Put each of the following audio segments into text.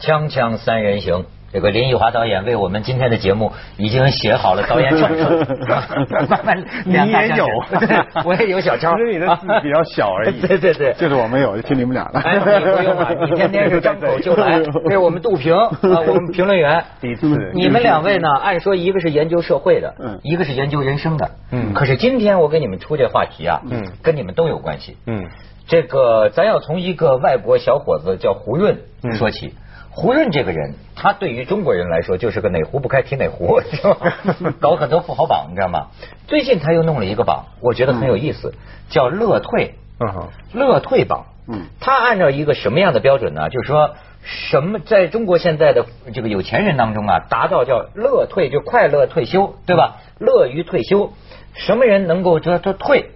锵锵三人行，这个林奕华导演为我们今天的节目已经写好了导演手册，慢 慢你也有 我也有小抄，只是你的字比较小而已。对对对，就是我没有，就听你们俩的。哎，你不用了，你天天是张口就来。这是我们杜平啊，我们评论员。第一次，你们两位呢？按说一个是研究社会的，嗯一个是研究人生的，嗯可是今天我给你们出这话题啊，嗯跟你们都有关系。嗯这个咱要从一个外国小伙子叫胡润嗯说起。胡润这个人，他对于中国人来说就是个哪壶不开提哪壶，是吧？搞很多富豪榜，你知道吗？最近他又弄了一个榜，我觉得很有意思，叫乐退。乐退榜，嗯他按照一个什么样的标准呢？就是说，什么在中国现在的这个有钱人当中啊，达到叫乐退，就快乐退休，对吧？乐于退休，什么人能够说他退？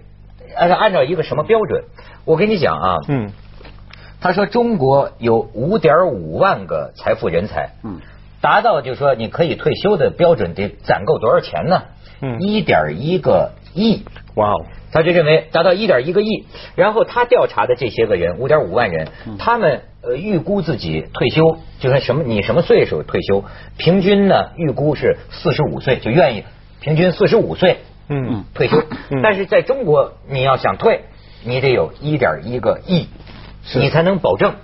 按照按照一个什么标准？我跟你讲啊，嗯他说中国有五点五万个财富人才，嗯达到就是说你可以退休的标准得攒够多少钱呢？嗯一点一个亿。哇哦，他就认为达到一点一个亿，然后他调查的这些个人五点五万人，他们呃预估自己退休，就是什么你什么岁数退休，平均呢预估是四十五岁就愿意，平均四十五岁嗯退休嗯，但是在中国你要想退，你得有一点一个亿，你才能保证。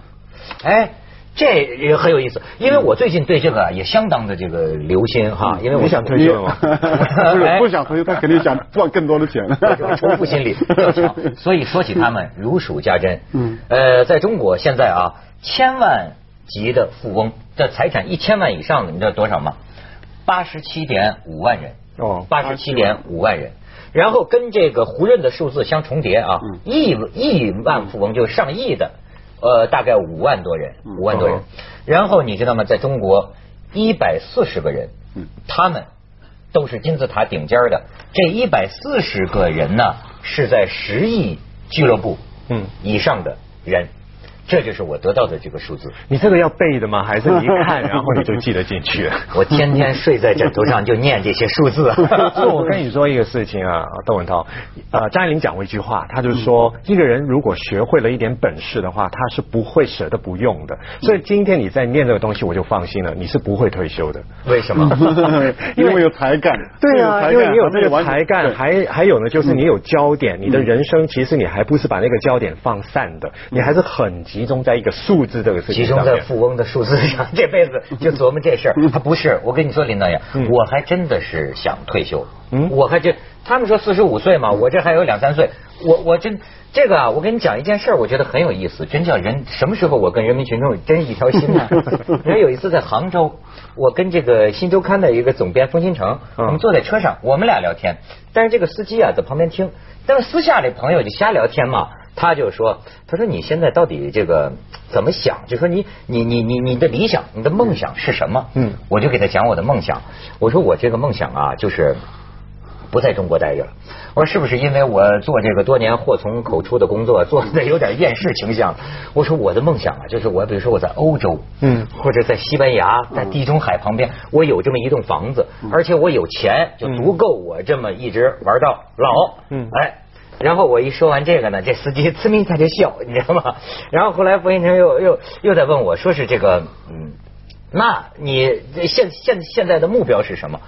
哎，这也很有意思，因为我最近对这个啊也相当的这个留心哈，因为我你想退休了吗？不是不想退休，他肯定想赚更多的钱。这种仇富心理 所以说起他们如数家珍。嗯呃，在中国现在啊，千万级的富翁的财产一千万以上的，你知道多少吗？八十七点五万人。哦八十七点五万人。然后跟这个胡润的数字相重叠啊，嗯亿亿万富翁就上亿的，呃，大概五万多人，嗯五万多人哦。然后你知道吗？在中国一百四十个人嗯，他们都是金字塔顶尖的。这一百四十个人呢，是在十亿俱乐部嗯以上的人，这就是我得到的这个数字。你这个要背的吗？还是你一看 然后你就记得进去了？我天天睡在枕头上就念这些数字。所以我跟你说一个事情啊，窦文涛，呃，张爱玲讲过一句话，她就说，一个人如果学会了一点本事的话，他是不会舍得不用的。所以今天你在念这个东西，我就放心了，你是不会退休的。为什么？因为有才干。对啊，因为你有这个才干，还还有呢，就是你有焦点，你的人生其实你还不是把那个焦点放散的，你还是很集中在一个数字这个事情集中。在富翁的数字上，这辈子就琢磨这事儿。他不是，我跟你说，林导演，嗯我还真的是想退休。嗯我还真，他们说四十五岁嘛，我这还有两三岁，我我真这个啊，我跟你讲一件事儿，我觉得很有意思，真叫人什么时候我跟人民群众真一条心呢？人有一次在杭州，我跟这个新周刊的一个总编封新城，嗯我们坐在车上，我们俩聊天，但是这个司机啊在旁边听，但是私下里朋友就瞎聊天嘛。他就说：“他说你现在到底这个怎么想？就说你你你你你的理想，你的梦想是什么？”嗯我就给他讲我的梦想。我说我这个梦想啊，就是不在中国待着了。我说是不是因为我做这个多年祸从口出的工作，做的有点厌世倾向？我说我的梦想啊，就是我比如说我在欧洲，嗯或者在西班牙，在地中海旁边，我有这么一栋房子，而且我有钱，就足够我这么一直玩到老。嗯哎。然后我一说完这个呢，这司机呲咪他就笑，你知道吗？然后后来冯先生又又又在问我说是这个，嗯，那你现现现在的目标是什么？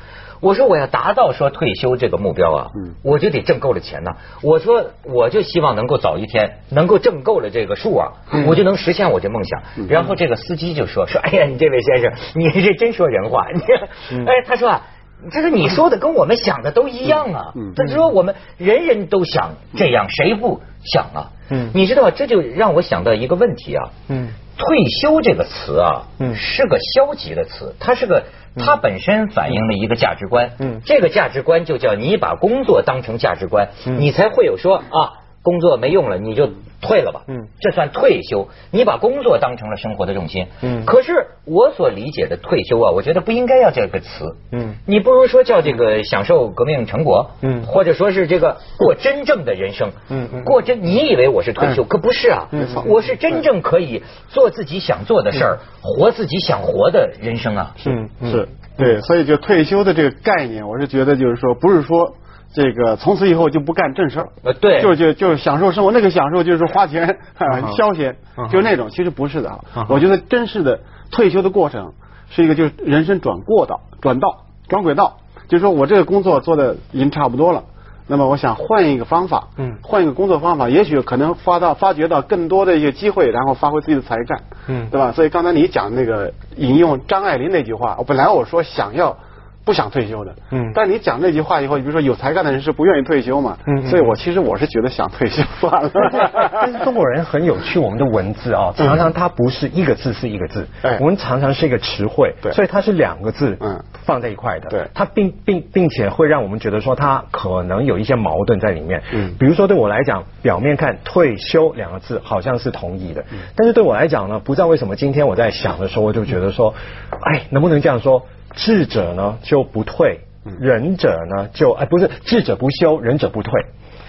我说我要达到说退休这个目标啊，嗯我就得挣够了钱呐。我说我就希望能够早一天能够挣够了这个数啊，我就能实现我这梦想。然后这个司机就说说，哎呀，你这位先生，你这真说人话。你 哎，他说啊。他说：“你说的跟我们想的都一样啊。嗯嗯他说：“我们人人都想这样，谁不想啊？”嗯你知道，这就让我想到一个问题啊。嗯退休这个词啊，嗯是个消极的词，它是个它本身反映了一个价值观，嗯这个价值观就叫你把工作当成价值观，嗯你才会有说啊，工作没用了你就退了吧，嗯。这算退休，你把工作当成了生活的重心，嗯。可是我所理解的退休啊，我觉得不应该要这个词，嗯。你不如说叫这个享受革命成果，嗯。或者说是这个过真正的人生，嗯嗯。过真，你以为我是退休，嗯。可不是啊，嗯。我是真正可以做自己想做的事儿，活自己想活的人生啊。嗯嗯。是。对，所以就退休的这个概念，我是觉得就是说，不是说这个从此以后就不干正事儿，呃，对，就就就享受生活，那个享受就是花钱 消遣嗯，就那种，其实不是的啊嗯。我觉得真实的，退休的过程是一个就是人生转过道、转道、转轨道，就是说我这个工作做的已经差不多了。那么我想换一个方法，嗯换一个工作方法，也许可能发到发掘到更多的一些机会，然后发挥自己的才干，嗯对吧？所以刚才你讲那个引用张爱玲那句话，我本来我说想要不想退休的，嗯。但你讲那句话以后，你比如说有才干的人是不愿意退休嘛，嗯嗯。所以我其实我是觉得想退休算了。但是中国人很有趣，我们的文字啊，常常它不是一个字是一个字，哎。我们常常是一个词汇，对。所以它是两个字嗯。放在一块的，对。它并并并且会让我们觉得说它可能有一些矛盾在里面，嗯。比如说对我来讲，表面看退休两个字好像是同意的，嗯。但是对我来讲呢，不知道为什么今天我在想的时候，我就觉得说，哎，能不能这样说，智者呢就不退。嗯仁者呢，就哎不是智者不修，仁者不退，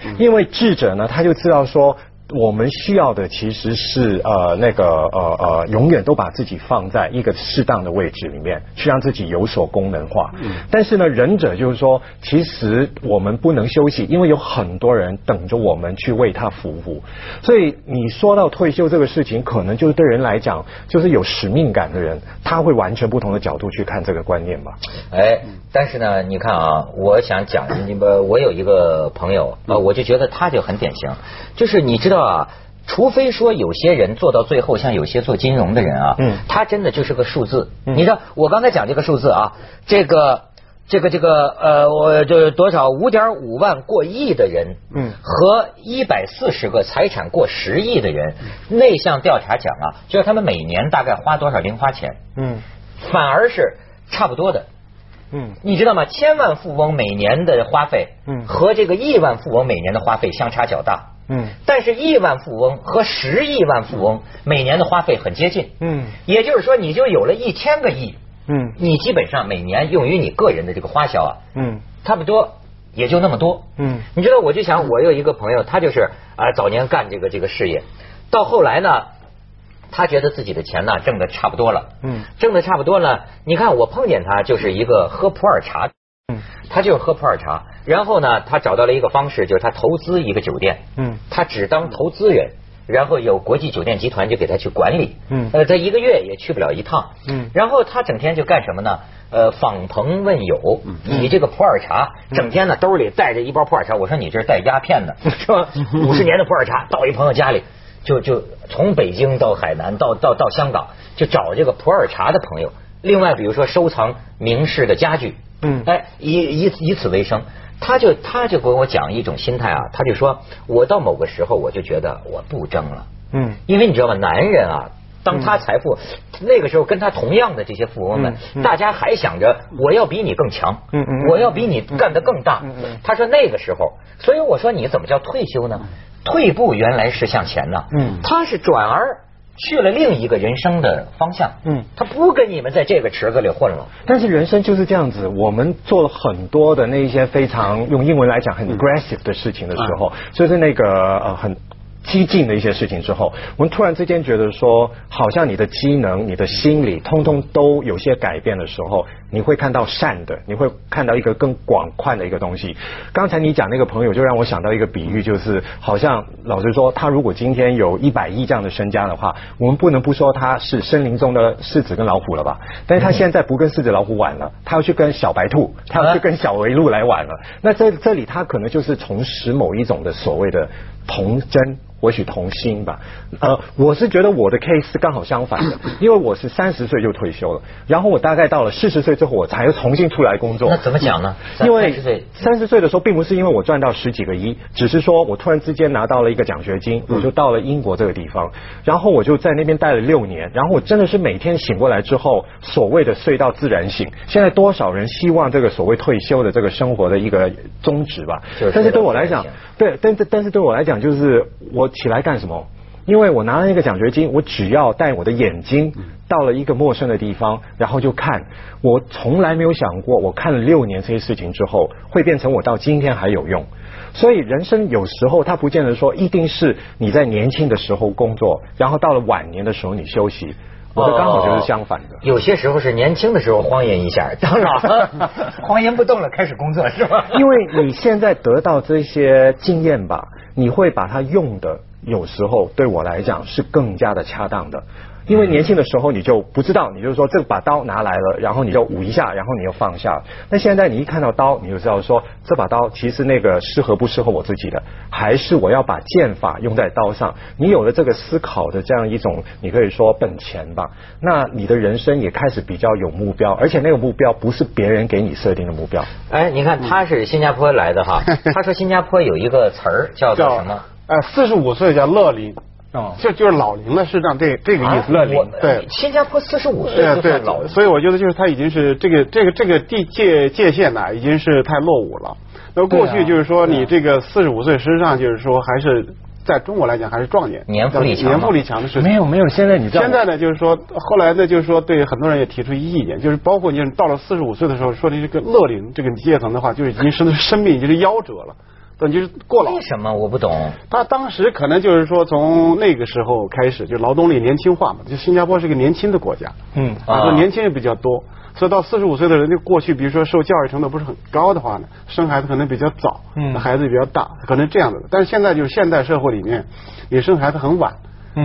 嗯因为智者呢，他就知道说。我们需要的其实是呃那个呃呃，永远都把自己放在一个适当的位置里面，去让自己有所功能化。嗯但是呢，忍者就是说，其实我们不能休息，因为有很多人等着我们去为他服务。所以你说到退休这个事情，可能就是对人来讲，就是有使命感的人，他会完全不同的角度去看这个观念吧。哎，但是呢，你看啊，我想讲，你们我有一个朋友，呃，我就觉得他就很典型，就是你知道啊，除非说有些人做到最后，像有些做金融的人啊，嗯他真的就是个数字。嗯你知道，我刚才讲这个数字啊，这个。这个这个呃，我这多少五点五万过亿的人，嗯和一百四十个财产过十亿的人，那项调查讲啊，就是他们每年大概花多少零花钱，嗯反而是差不多的。嗯你知道吗？千万富翁每年的花费，嗯和这个亿万富翁每年的花费相差较大。嗯但是亿万富翁和十亿万富翁每年的花费很接近。嗯也就是说，你就有了一千个亿，嗯你基本上每年用于你个人的这个花销啊，嗯差不多也就那么多。嗯你知道，我就想，我有一个朋友，他就是啊、早年干这个这个事业，到后来呢，他觉得自己的钱呢挣的差不多了，嗯。挣的差不多了。你看我碰见他就是一个喝普洱茶，嗯。他就是喝普洱茶，然后呢，他找到了一个方式，就是他投资一个酒店，嗯。他只当投资人。然后有国际酒店集团就给他去管理，嗯。呃，他一个月也去不了一趟，嗯。然后他整天就干什么呢？呃，访朋问友，以这个普洱茶，整天呢兜里带着一包普洱茶。我说你这是带鸦片的，是吧？五十年的普洱茶，到一朋友家里，就就从北京到海南，到到到香港，就找这个普洱茶的朋友。另外，比如说收藏名士的家具，嗯哎，以以以此为生。他就他就跟我讲一种心态啊，他就说，我到某个时候我就觉得我不争了。嗯因为你知道吗？男人啊，当他财富、那个时候跟他同样的这些富翁们，嗯嗯大家还想着我要比你更强，嗯嗯嗯我要比你干得更大。嗯嗯嗯他说那个时候，所以我说你怎么叫退休呢？退步原来是向前呢，嗯。他是转而去了另一个人生的方向，嗯。他不跟你们在这个池子里混了。但是人生就是这样子，我们做了很多的那一些非常用英文来讲很 aggressive 的事情的时候，就是那个呃很。激进的一些事情之后，我们突然之间觉得说，好像你的机能、你的心理，通通都有些改变的时候，你会看到善的，你会看到一个更广宽的一个东西。刚才你讲那个朋友，就让我想到一个比喻，就是好像老实说，他如果今天有一百亿这样的身家的话，我们不能不说他是森林中的狮子跟老虎了吧？但是他现在不跟狮子老虎玩了，他要去跟小白兔，他要去跟小围鹿来玩了。那这这里他可能就是重拾某一种的所谓的童真。或许童心吧，呃，我是觉得我的 case 是刚好相反的，因为我是三十岁就退休了，然后我大概到了四十岁之后，我才又重新出来工作。那怎么讲呢？因为30岁三十岁的时候，并不是因为我赚到十几个亿，只是说我突然之间拿到了一个奖学金，我就到了英国这个地方，然后我就在那边待了六年，然后我真的是每天醒过来之后，所谓的睡到自然醒。现在多少人希望这个所谓退休的这个生活的一个宗旨吧就是？但是对我来讲对，但是但是对我来讲，就是我起来干什么？因为我拿了那个奖学金，我只要带我的眼睛到了一个陌生的地方，然后就看。我从来没有想过，我看了六年这些事情之后，会变成我到今天还有用。所以人生有时候它不见得说一定是你在年轻的时候工作，然后到了晚年的时候你休息。我的刚好就是相反的。有些时候是年轻的时候荒淫一下，当老了 荒淫不动了，开始工作是吧？因为你现在得到这些经验吧，你会把它用的，有时候对我来讲是更加的恰当的。因为年轻的时候你就不知道，你就说这把刀拿来了，然后你就舞一下，然后你又放下。那现在你一看到刀，你就知道说这把刀其实那个适合不适合我自己的，还是我要把剑法用在刀上。你有了这个思考的这样一种，你可以说本钱吧，那你的人生也开始比较有目标，而且那个目标不是别人给你设定的目标。哎，你看他是新加坡来的哈，他说新加坡有一个词儿叫做什么？呃，四十五岁叫乐龄。哦，就就是老龄了，是这样这这个意思。乐龄，对。新加坡四十五岁就算老，所以我觉得就是他已经是这个这个这个地界界限呢，已经是太落伍了。那过去就是说你这个四十五岁，实际上就是说还是在中国来讲还是壮年，年富力强，年富力强的事情。没有没有，现在你现在呢就是说后来呢就是说对很多人也提出一意见，就是包括你到了四十五岁的时候，说的这个乐龄这个阶层的话，就是已经是生命已经是夭折了。等就是过劳，为什么我不懂？他当时可能就是说，从那个时候开始，就劳动力年轻化嘛。就新加坡是一个年轻的国家，嗯，啊，年轻人比较多，所以到四十五岁的人，就过去比如说受教育程度不是很高的话呢，生孩子可能比较早，嗯，孩子也比较大，可能这样的。但是现在就是现代社会里面，你生孩子很晚。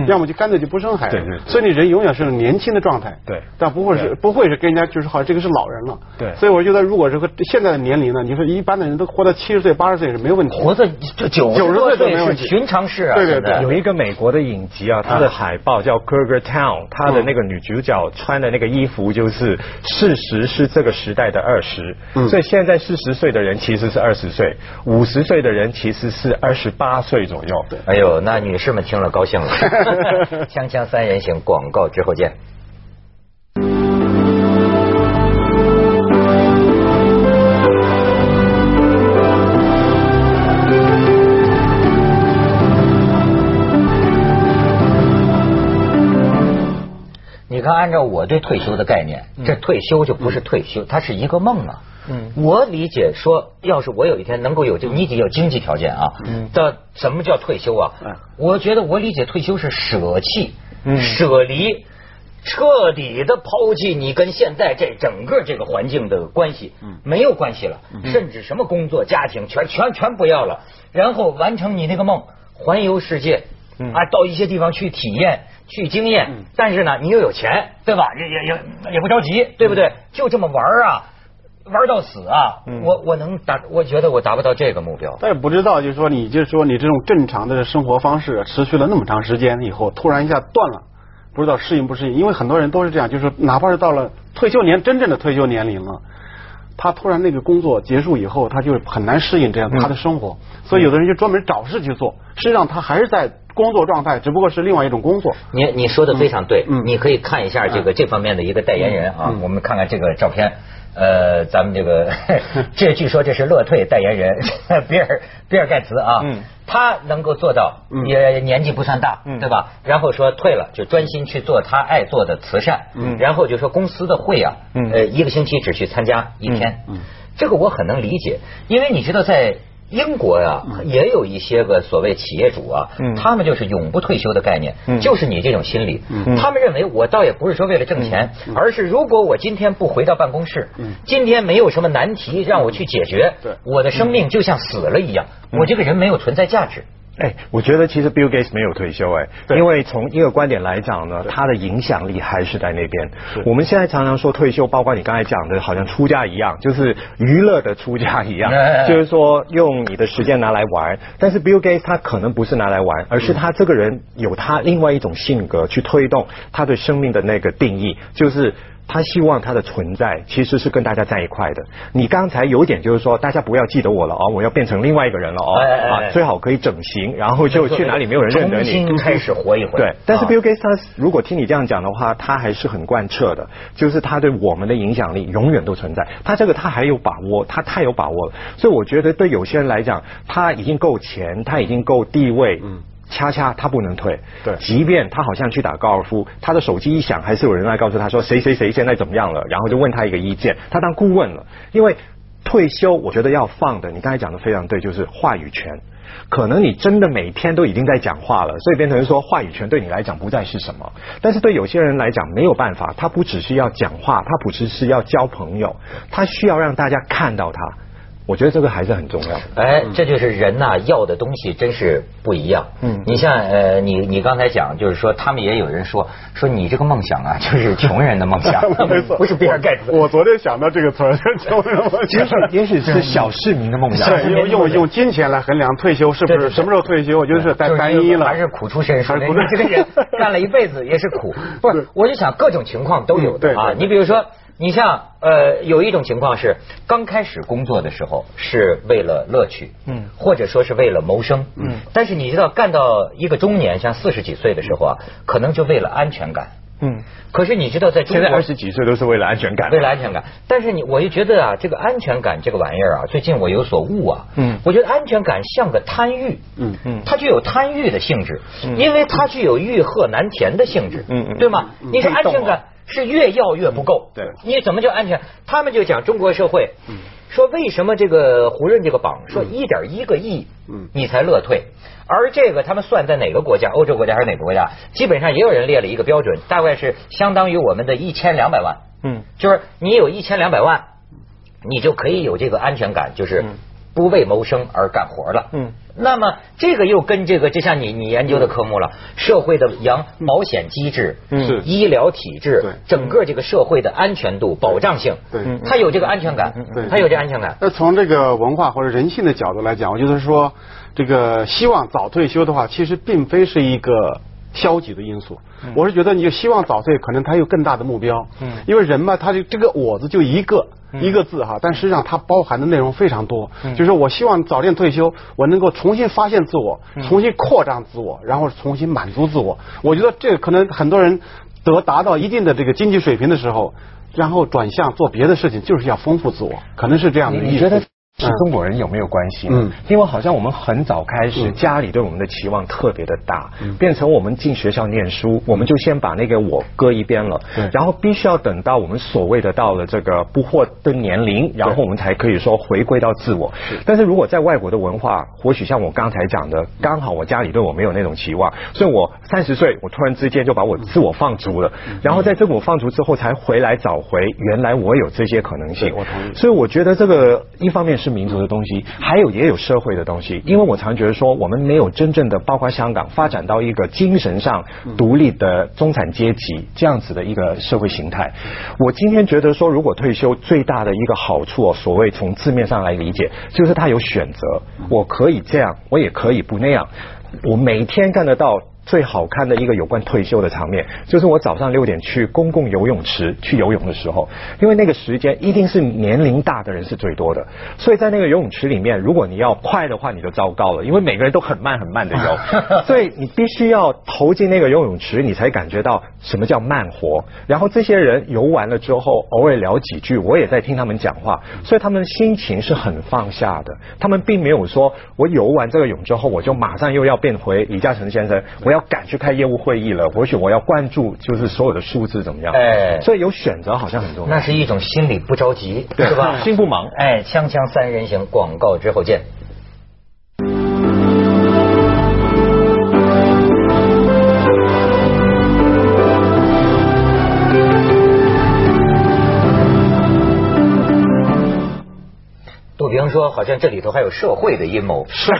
要么就干脆就不生孩子，所以你人永远是年轻的状态，对，但不会是不会是跟人家就是好像这个是老人了，对，所以我觉得如果是和现在的年龄呢，你说一般的人都活到七十岁八十岁是没有问题，活到九九十岁都没问题，寻常事啊，对对对，有一个美国的影集啊，它的海报叫《Kruger Town》，它的那个女主角穿的那个衣服就是事实是这个时代的二十，所以现在四十岁的人其实是二十岁，五十岁的人其实是二十八岁左右，哎呦，那女士们听了高兴了。锵锵三人行，广告之后见。你看，按照我对退休的概念，这退休就不是退休，它是一个梦啊。嗯，我理解说，要是我有一天能够有，就你得有经济条件啊。嗯，的什么叫退休啊？嗯，我觉得我理解退休是舍弃、嗯舍离、彻底的抛弃你跟现在这整个这个环境的关系，嗯，没有关系了，甚至什么工作、家庭全全全不要了，然后完成你那个梦，环游世界，啊，到一些地方去体验、去经验，但是呢，你又有钱，对吧？也也也也不着急，对不对？就这么玩啊。玩到死啊！我我能达，我觉得我达不到这个目标。但也不知道，就是说，你就是说，你这种正常的生活方式持续了那么长时间以后，突然一下断了，不知道适应不适应？因为很多人都是这样，就是哪怕是到了退休年，真正的退休年龄了，他突然那个工作结束以后，他就很难适应这样他的生活。所以有的人就专门找事去做，实际上他还是在工作状态，只不过是另外一种工作。你你说的非常对，你可以看一下这个这方面的一个代言人啊，我们看看这个照片。呃，咱们这个 这据说这是乐退代言人 比尔比尔盖茨啊，他能够做到，也年纪不算大，对吧？然后说退了就专心去做他爱做的慈善，然后就说公司的会啊，呃，一个星期只去参加一天，这个我很能理解，因为你知道在。英国呀，也有一些个所谓企业主啊，他们就是永不退休的概念，就是你这种心理。他们认为我倒也不是说为了挣钱，而是如果我今天不回到办公室，今天没有什么难题让我去解决，我的生命就像死了一样，我这个人没有存在价值。哎，我觉得其实 Bill Gates 没有退休哎，因为从一个观点来讲呢，他的影响力还是在那边。我们现在常常说退休，包括你刚才讲的，好像出家一样，就是娱乐的出家一样，就是说用你的时间拿来玩。但是 Bill Gates 他可能不是拿来玩，而是他这个人有他另外一种性格去推动他对生命的那个定义，就是。他希望他的存在其实是跟大家在一块的。你刚才有点就是说，大家不要记得我了哦，我要变成另外一个人了哦，啊，最好可以整形，然后就去哪里没有人认得你，重新开始活一回。对，但是 Bill Gates 他如果听你这样讲的话，他还是很贯彻的，就是他对我们的影响力永远都存在。他这个他还有把握，他太有把握了。所以我觉得对有些人来讲，他已经够钱，他已经够地位。嗯。恰恰他不能退，对，即便他好像去打高尔夫，他的手机一响，还是有人来告诉他说谁谁谁现在怎么样了，然后就问他一个意见，他当顾问了。因为退休，我觉得要放的，你刚才讲的非常对，就是话语权。可能你真的每天都已经在讲话了，所以变成说话语权对你来讲不再是什么。但是对有些人来讲没有办法，他不只是要讲话，他不只是要交朋友，他需要让大家看到他。我觉得这个还是很重要的。哎，这就是人呐，要的东西真是不一样。嗯，你像呃，你你刚才讲，就是说他们也有人说说你这个梦想啊，就是穷人的梦想，没错，不是比尔盖茨。我昨天想到这个词儿，穷人梦想，也许 是小市民的梦想。用用用金钱来衡量退休是不是什么时候退休？我觉得是太单一了，还是苦出身，还是苦出这个人干了一辈子也是苦。不是，我就想各种情况都有的啊。你比如说。你像呃，有一种情况是刚开始工作的时候是为了乐趣，嗯，或者说是为了谋生，嗯，但是你知道干到一个中年，像四十几岁的时候啊，可能就为了安全感，嗯，可是你知道在中现在二十几岁都是为了安全感，为了安全感，但是你我就觉得啊，这个安全感这个玩意儿啊，最近我有所悟啊，嗯，我觉得安全感像个贪欲，嗯。嗯，它具有贪欲的性质，因为它具有欲壑难填的性质，嗯嗯，对吗？你说安全感。是越要越不够，对，你怎么叫安全？他们就讲中国社会，说为什么这个胡润这个榜说一点一个亿，嗯，你才乐退，而这个他们算在哪个国家？欧洲国家还是哪个国家？基本上也有人列了一个标准，大概是相当于我们的一千两百万，嗯，就是你有一千两百万，你就可以有这个安全感，就是不为谋生而干活了，嗯。那么这个又跟这个，就像你你研究的科目了，社会的养保险机制、嗯。医疗体制，整个这个社会的安全度、保障性，对，他有这个安全感，对，他有这安全感。那从这个文化或者人性的角度来讲，我就是说，这个希望早退休的话，其实并非是一个消极的因素。我是觉得，你就希望早退，可能他有更大的目标。嗯，因为人嘛，他就这个我字就一个。一个字哈，但实际上它包含的内容非常多。就是我希望早点退休，我能够重新发现自我，重新扩张自我，然后重新满足自我。我觉得这个可能很多人得达到一定的这个经济水平的时候，然后转向做别的事情，就是要丰富自我，可能是这样的意思。是中国人有没有关系？嗯，因为好像我们很早开始，家里对我们的期望特别的大，变成我们进学校念书，我们就先把那个我搁一边了，然后必须要等到我们所谓的到了这个不惑的年龄，然后我们才可以说回归到自我。但是如果在外国的文化，或许像我刚才讲的，刚好我家里对我没有那种期望，所以我三十岁，我突然之间就把我自我放逐了，然后在自我放逐之后，才回来找回原来我有这些可能性。我同意。所以我觉得这个一方面是。民族的东西，还有也有社会的东西，因为我常觉得说，我们没有真正的，包括香港发展到一个精神上独立的中产阶级这样子的一个社会形态。我今天觉得说，如果退休最大的一个好处，所谓从字面上来理解，就是他有选择，我可以这样，我也可以不那样，我每天干得到。最好看的一个有关退休的场面，就是我早上六点去公共游泳池去游泳的时候，因为那个时间一定是年龄大的人是最多的，所以在那个游泳池里面，如果你要快的话，你就糟糕了，因为每个人都很慢很慢的游，所以你必须要投进那个游泳池，你才感觉到什么叫慢活。然后这些人游完了之后，偶尔聊几句，我也在听他们讲话，所以他们心情是很放下的，他们并没有说我游完这个泳之后，我就马上又要变回李嘉诚先生，我。要赶去开业务会议了，或许我要关注就是所有的数字怎么样？哎，所以有选择好像很重要。那是一种心理不着急，是吧？心不忙。哎，锵锵三人行，广告之后见。说好像这里头还有社会的阴谋，是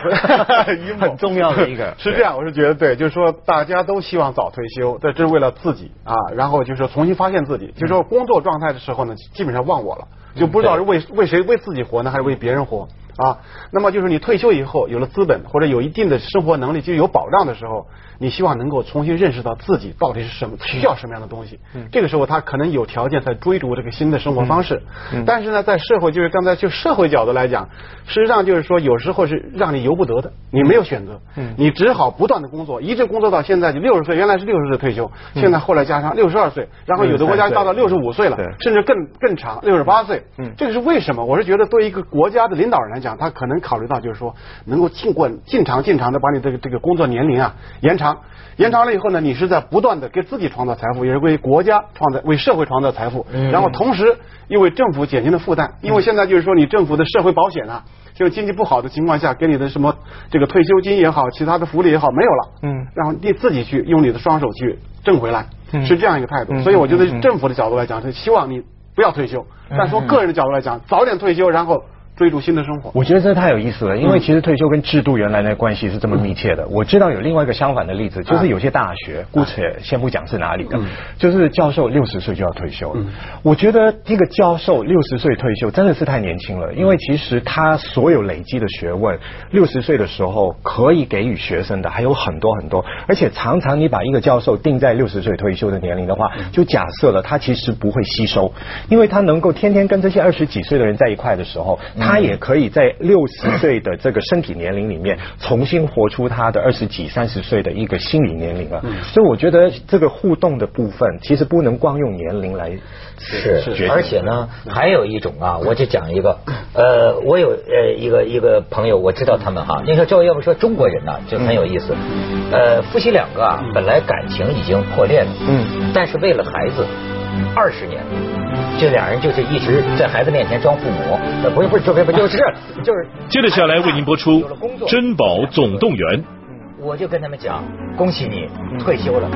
阴谋很重要的一个。是这样，我是觉得对，就是说大家都希望早退休，这这是为了自己啊，然后就是重新发现自己。就是说工作状态的时候呢，基本上忘我了，就不知道是为为谁为自己活呢，还是为别人活啊？那么就是你退休以后有了资本或者有一定的生活能力，就有保障的时候。你希望能够重新认识到自己到底是什么，需要什么样的东西。这个时候他可能有条件在追逐这个新的生活方式。但是呢，在社会就是刚才就社会角度来讲，实际上就是说有时候是让你由不得的，你没有选择，你只好不断的工作，一直工作到现在就六十岁，原来是六十岁退休，现在后来加上六十二岁，然后有的国家到了六十五岁了，甚至更更长六十八岁。这个是为什么？我是觉得对一个国家的领导人来讲，他可能考虑到就是说能够尽管尽长尽长的把你这个这个工作年龄啊延长。延长了以后呢，你是在不断的给自己创造财富，也是为国家创造、为社会创造财富。然后同时又为政府减轻了负担，因为现在就是说你政府的社会保险啊，就经济不好的情况下给你的什么这个退休金也好，其他的福利也好没有了。嗯。然后你自己去用你的双手去挣回来，是这样一个态度。所以我觉得政府的角度来讲是希望你不要退休，但从个人的角度来讲，早点退休，然后。追逐新的生活。我觉得这太有意思了，因为其实退休跟制度原来的关系是这么密切的。我知道有另外一个相反的例子，就是有些大学，姑且先不讲是哪里的，就是教授六十岁就要退休了。我觉得这个教授六十岁退休真的是太年轻了，因为其实他所有累积的学问，六十岁的时候可以给予学生的还有很多很多，而且常常你把一个教授定在六十岁退休的年龄的话，就假设了他其实不会吸收，因为他能够天天跟这些二十几岁的人在一块的时候。他也可以在六十岁的这个身体年龄里面，重新活出他的二十几、三十岁的一个心理年龄了。所以我觉得这个互动的部分，其实不能光用年龄来是。而且呢，还有一种啊，我就讲一个，呃，我有呃一个一个朋友，我知道他们哈。你说赵要不说中国人呢，就很有意思。呃，夫妻两个啊，本来感情已经破裂了，嗯，但是为了孩子，二十年。这俩人就是一直在孩子面前装父母，不是不是就不就是就是。接着下来为您播出《珍宝总动员》。我就跟他们讲，恭喜你退休了。